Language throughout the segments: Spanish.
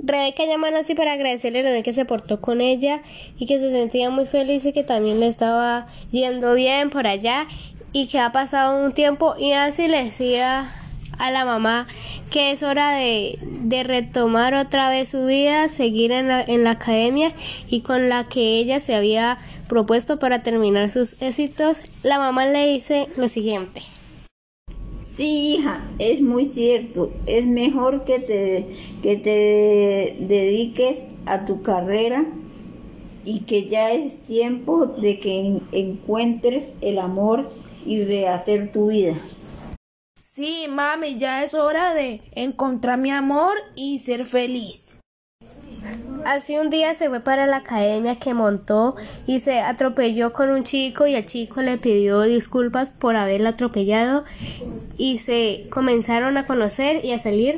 Rebeca llama a Nancy para agradecerle lo bien que se portó con ella y que se sentía muy feliz y que también le estaba yendo bien por allá y que ha pasado un tiempo y Nancy le decía a la mamá que es hora de, de retomar otra vez su vida, seguir en la, en la academia y con la que ella se había propuesto para terminar sus éxitos, la mamá le dice lo siguiente. Sí, hija, es muy cierto. Es mejor que te, que te dediques a tu carrera y que ya es tiempo de que encuentres el amor y rehacer tu vida. Sí, mami, ya es hora de encontrar mi amor y ser feliz. Así un día se fue para la academia que montó y se atropelló con un chico y el chico le pidió disculpas por haberla atropellado y se comenzaron a conocer y a salir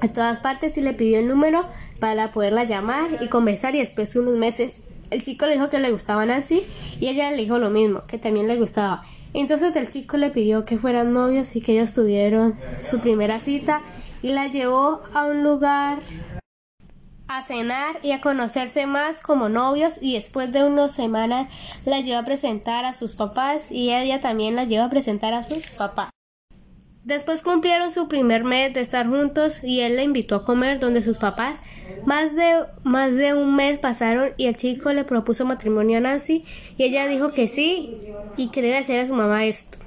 a todas partes y le pidió el número para poderla llamar y conversar y después de unos meses el chico le dijo que le gustaba Nancy y ella le dijo lo mismo, que también le gustaba. Entonces el chico le pidió que fueran novios y que ellos tuvieron su primera cita y la llevó a un lugar a cenar y a conocerse más como novios y después de unas semanas la llevó a presentar a sus papás y ella también la llevó a presentar a sus papás. Después cumplieron su primer mes de estar juntos y él la invitó a comer donde sus papás. Más de, más de un mes pasaron y el chico le propuso matrimonio a Nancy y ella dijo que sí y quería decir a su mamá esto.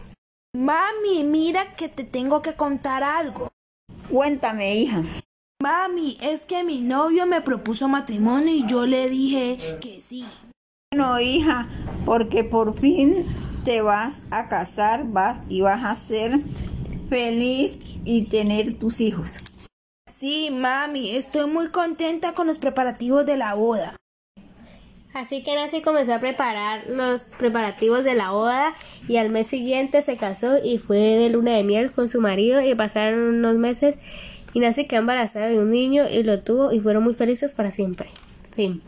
Mami, mira que te tengo que contar algo. Cuéntame, hija. Mami, es que mi novio me propuso matrimonio y yo le dije que sí. Bueno, hija, porque por fin te vas a casar, vas y vas a ser feliz y tener tus hijos. Sí, mami, estoy muy contenta con los preparativos de la boda. Así que Nancy comenzó a preparar los preparativos de la boda y al mes siguiente se casó y fue de luna de miel con su marido y pasaron unos meses y Nancy quedó embarazada de un niño y lo tuvo y fueron muy felices para siempre. Fin.